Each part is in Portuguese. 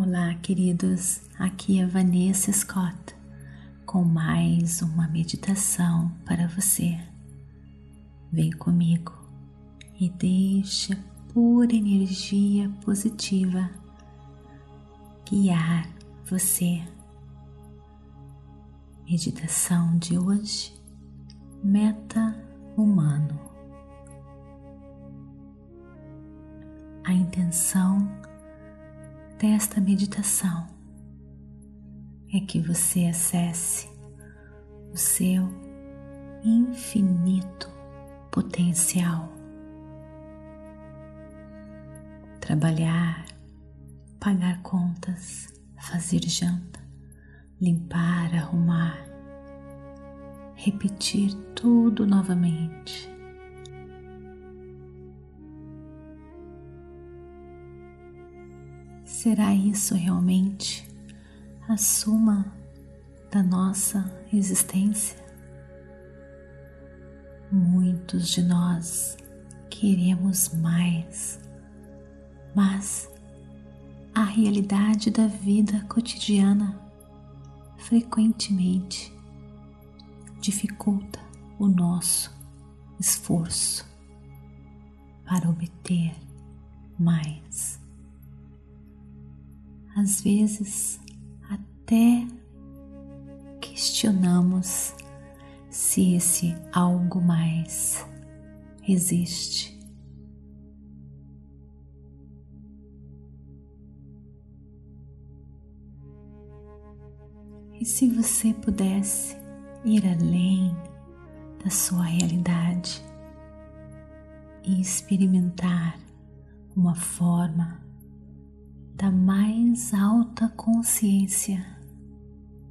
Olá, queridos. Aqui é Vanessa Scott com mais uma meditação para você. Vem comigo e deixe pura energia positiva guiar você. Meditação de hoje, meta humano. A intenção desta meditação é que você acesse o seu infinito potencial. Trabalhar, pagar contas, fazer janta, limpar, arrumar, repetir tudo novamente Será isso realmente a suma da nossa existência? Muitos de nós queremos mais, mas a realidade da vida cotidiana frequentemente dificulta o nosso esforço para obter mais às vezes até questionamos se esse algo mais existe. E se você pudesse ir além da sua realidade e experimentar uma forma da mais alta consciência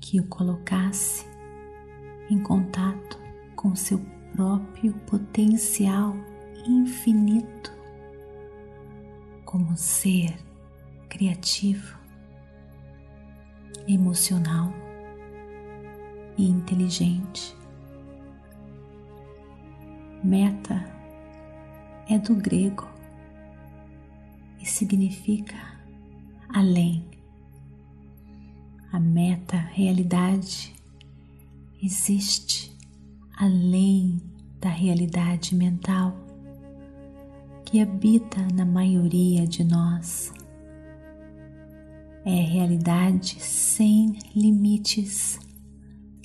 que o colocasse em contato com seu próprio potencial infinito como ser criativo, emocional e inteligente. Meta é do grego e significa além. A meta realidade existe além da realidade mental que habita na maioria de nós. É realidade sem limites,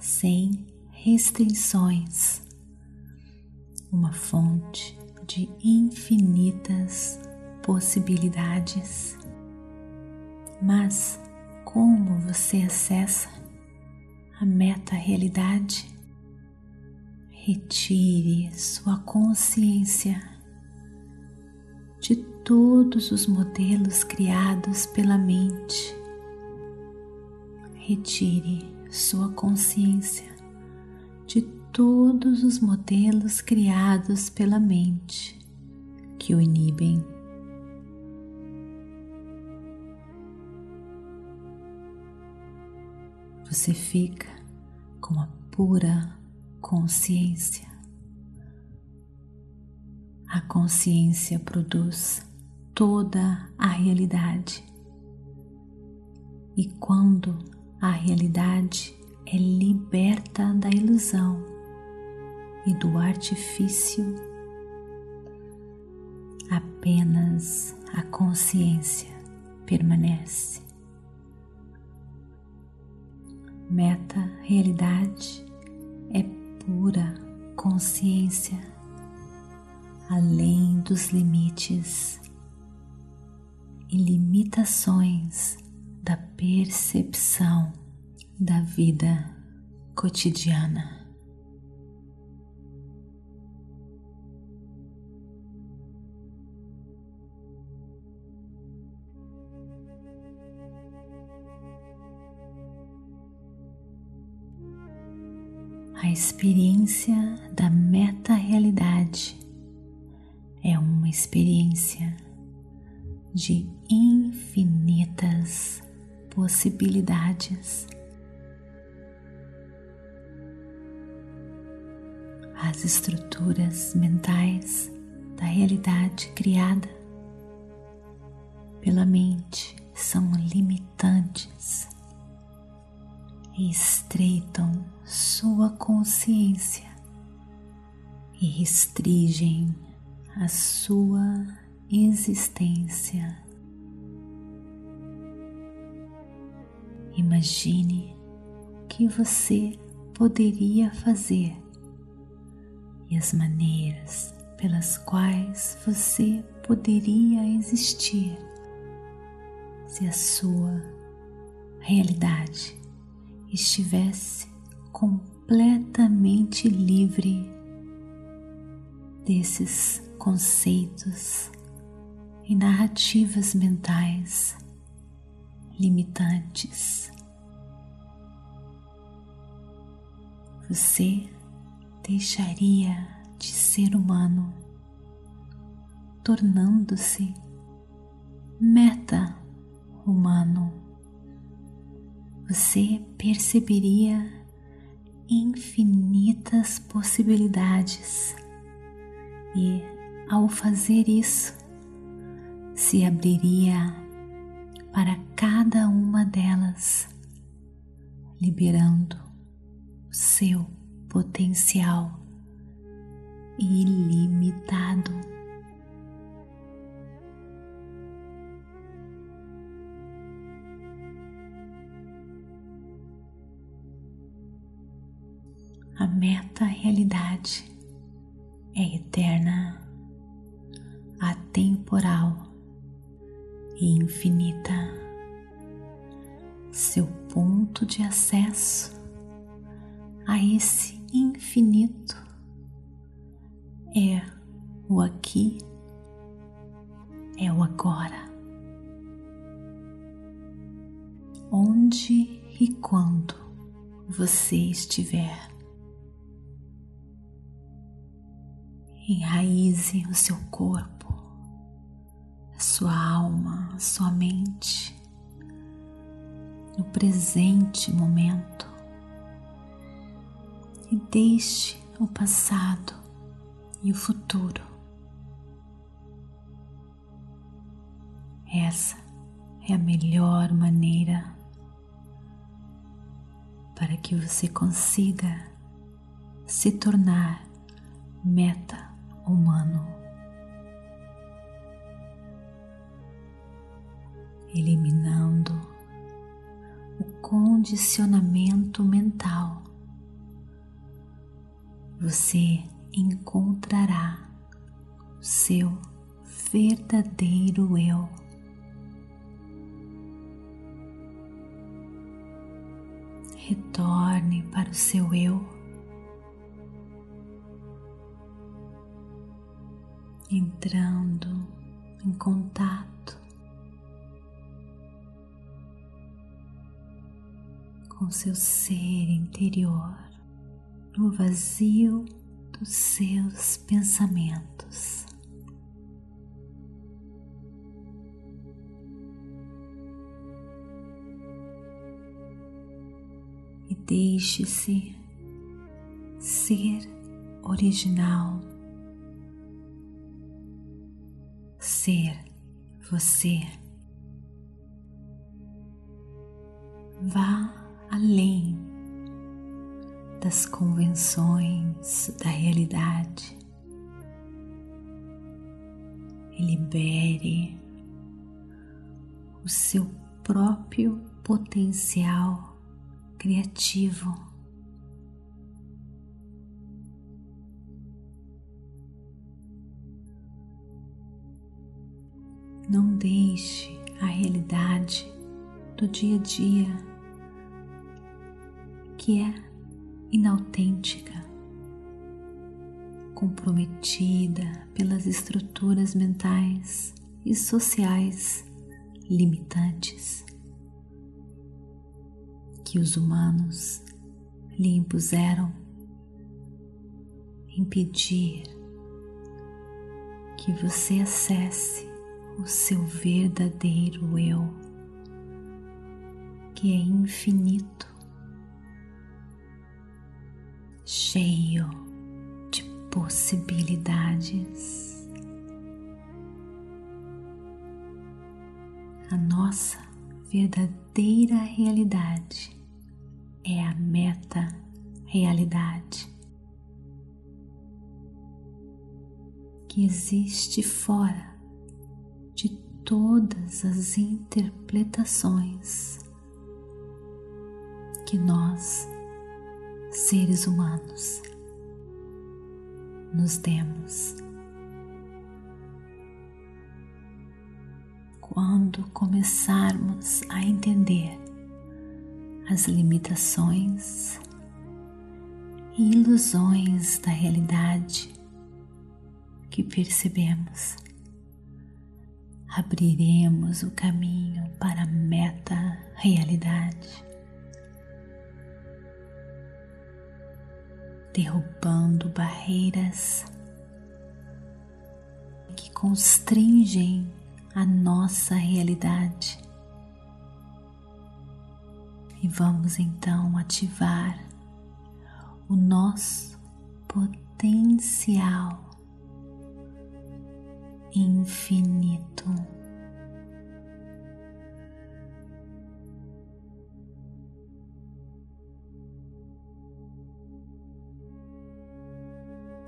sem restrições, uma fonte de infinitas possibilidades. Mas como você acessa a meta-realidade? Retire sua consciência de todos os modelos criados pela mente. Retire sua consciência de todos os modelos criados pela mente que o inibem você fica com a pura consciência. A consciência produz toda a realidade. E quando a realidade é liberta da ilusão e do artifício, apenas a consciência permanece meta realidade é pura consciência além dos limites e limitações da percepção da vida cotidiana. A experiência da meta-realidade é uma experiência de infinitas possibilidades. As estruturas mentais da realidade criada pela mente são limitantes estreitam sua consciência e restringem a sua existência. Imagine o que você poderia fazer e as maneiras pelas quais você poderia existir se a sua realidade estivesse completamente livre desses conceitos e narrativas mentais limitantes. Você deixaria de ser humano, tornando-se meta-humano. Você perceberia infinitas possibilidades e, ao fazer isso, se abriria para cada uma delas, liberando seu potencial ilimitado. Meta realidade é eterna, atemporal e infinita. Seu ponto de acesso a esse infinito é o aqui, é o agora. Onde e quando você estiver, enraize o seu corpo, a sua alma, a sua mente no presente momento e deixe o passado e o futuro. Essa é a melhor maneira para que você consiga se tornar meta humano, eliminando o condicionamento mental. Você encontrará o seu verdadeiro eu. Retorne para o seu eu, entrando em contato com seu ser interior, no vazio dos seus pensamentos. E deixe-se ser original, ser você. Vá além das convenções da realidade e libere o seu próprio potencial criativo. Não deixe a realidade do dia a dia, que é inautêntica, comprometida pelas estruturas mentais e sociais limitantes que os humanos lhe impuseram, impedir que você acesse o seu verdadeiro eu, que é infinito cheio de possibilidades. a nossa verdadeira realidade é a meta realidade que existe fora de todas as interpretações que nós, seres humanos, nos demos. Quando começarmos a entender as limitações e ilusões da realidade que percebemos, abriremos o caminho para a meta realidade. derrubando barreiras que constringem a nossa realidade. E vamos então ativar o nosso potencial infinito.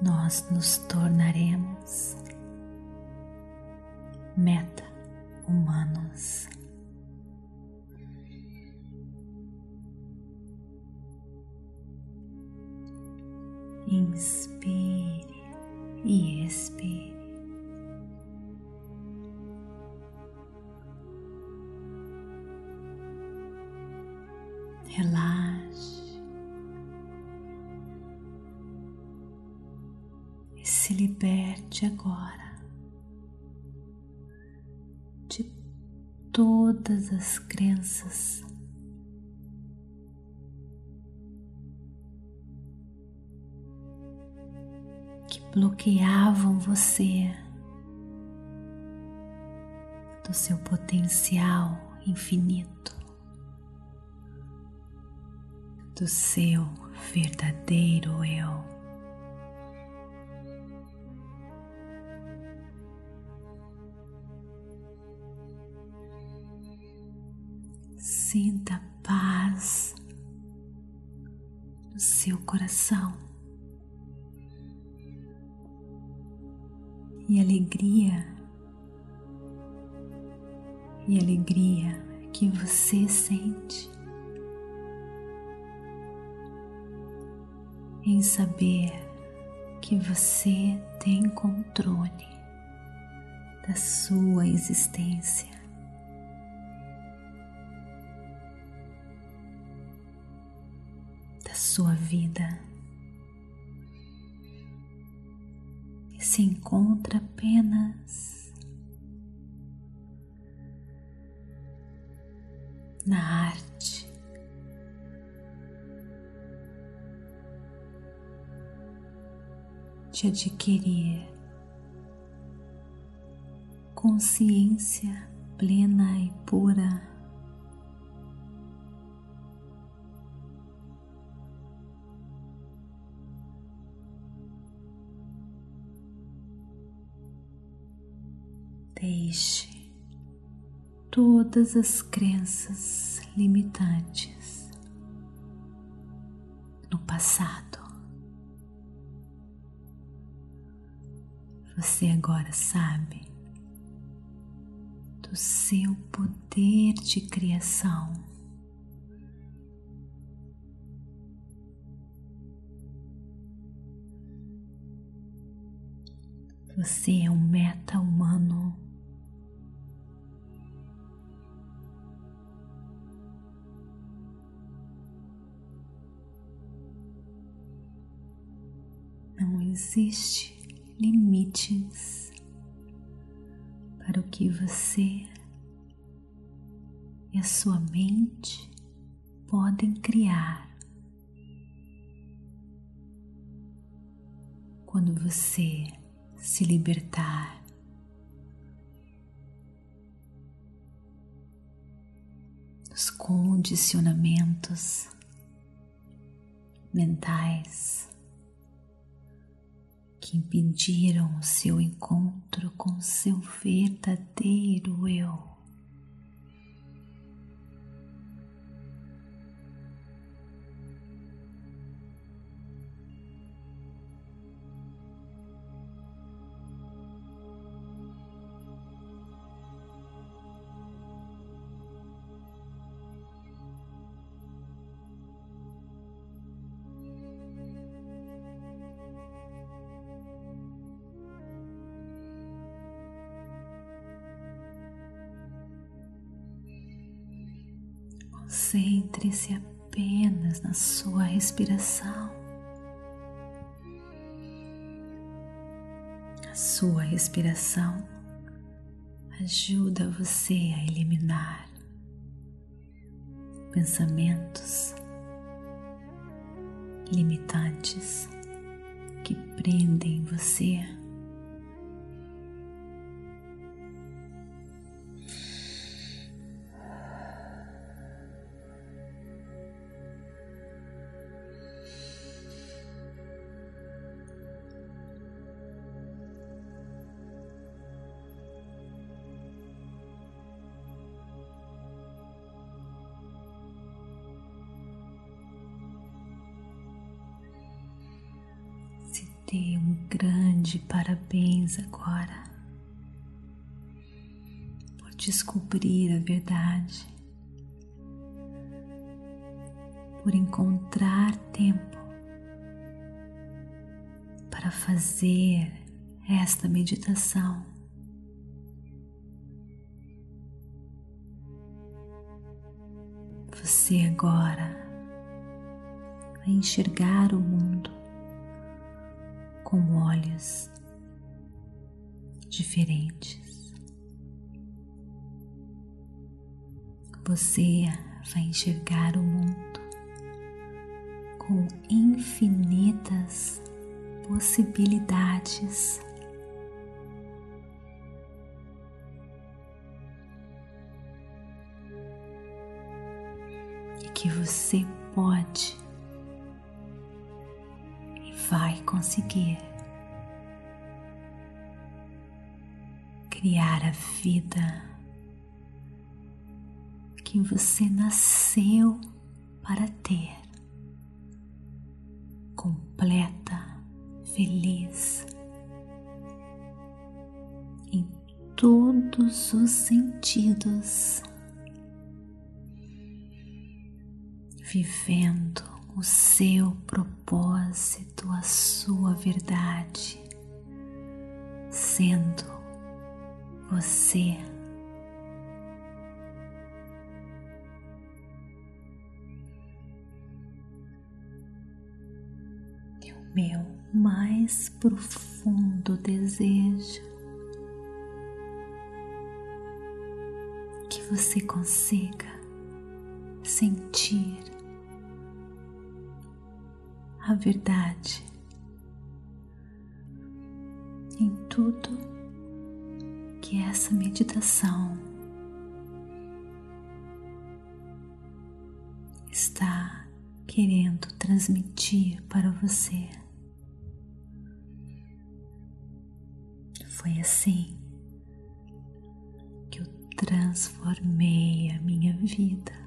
nós nos tornaremos meta humanos. Inspire e expire. As crenças que bloqueavam você do seu potencial infinito, do seu verdadeiro eu. Coração e alegria, e alegria que você sente em saber que você tem controle da sua existência. Sua vida se encontra apenas na arte. De adquirir consciência plena e pura Deixe todas as crenças limitantes no passado. Você agora sabe do seu poder de criação. Você é um meta humano existe limites para o que você e a sua mente podem criar. Quando você se libertar dos condicionamentos mentais que impediram o seu encontro com seu verdadeiro eu. Concentre-se apenas na sua respiração. A sua respiração ajuda você a eliminar pensamentos limitantes que prendem você dê um grande parabéns agora por descobrir a verdade, por encontrar tempo para fazer esta meditação. Você agora vai enxergar o mundo com olhos diferentes. Você vai enxergar o mundo com infinitas possibilidades. Que você pode vai conseguir criar a vida que você nasceu para ter, completa, feliz, em todos os sentidos, vivendo o seu propósito, a sua verdade, sendo você. O meu mais profundo desejo que você consiga sentir a verdade em tudo que essa meditação está querendo transmitir para você. Foi assim que eu transformei a minha vida.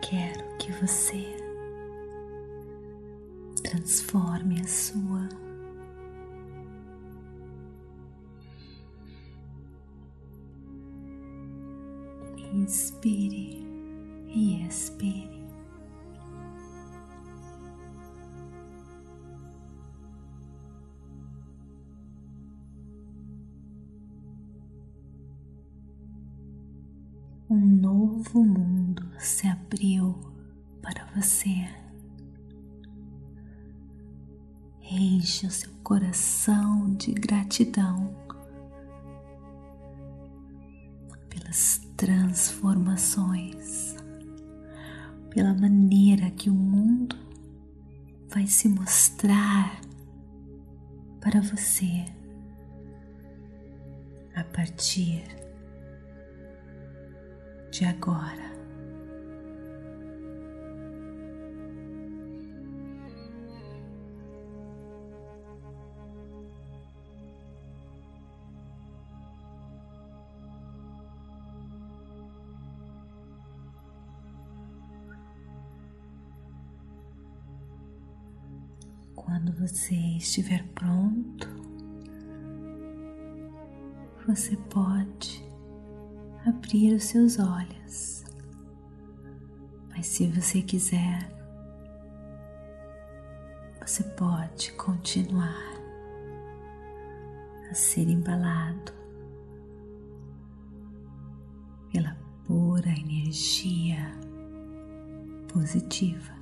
Quero que você transforme a sua. Inspire e expire. Gratidão pelas transformações, pela maneira que o mundo vai se mostrar para você a partir de agora. Quando você estiver pronto, você pode abrir os seus olhos. Mas se você quiser, você pode continuar a ser embalado pela pura energia positiva.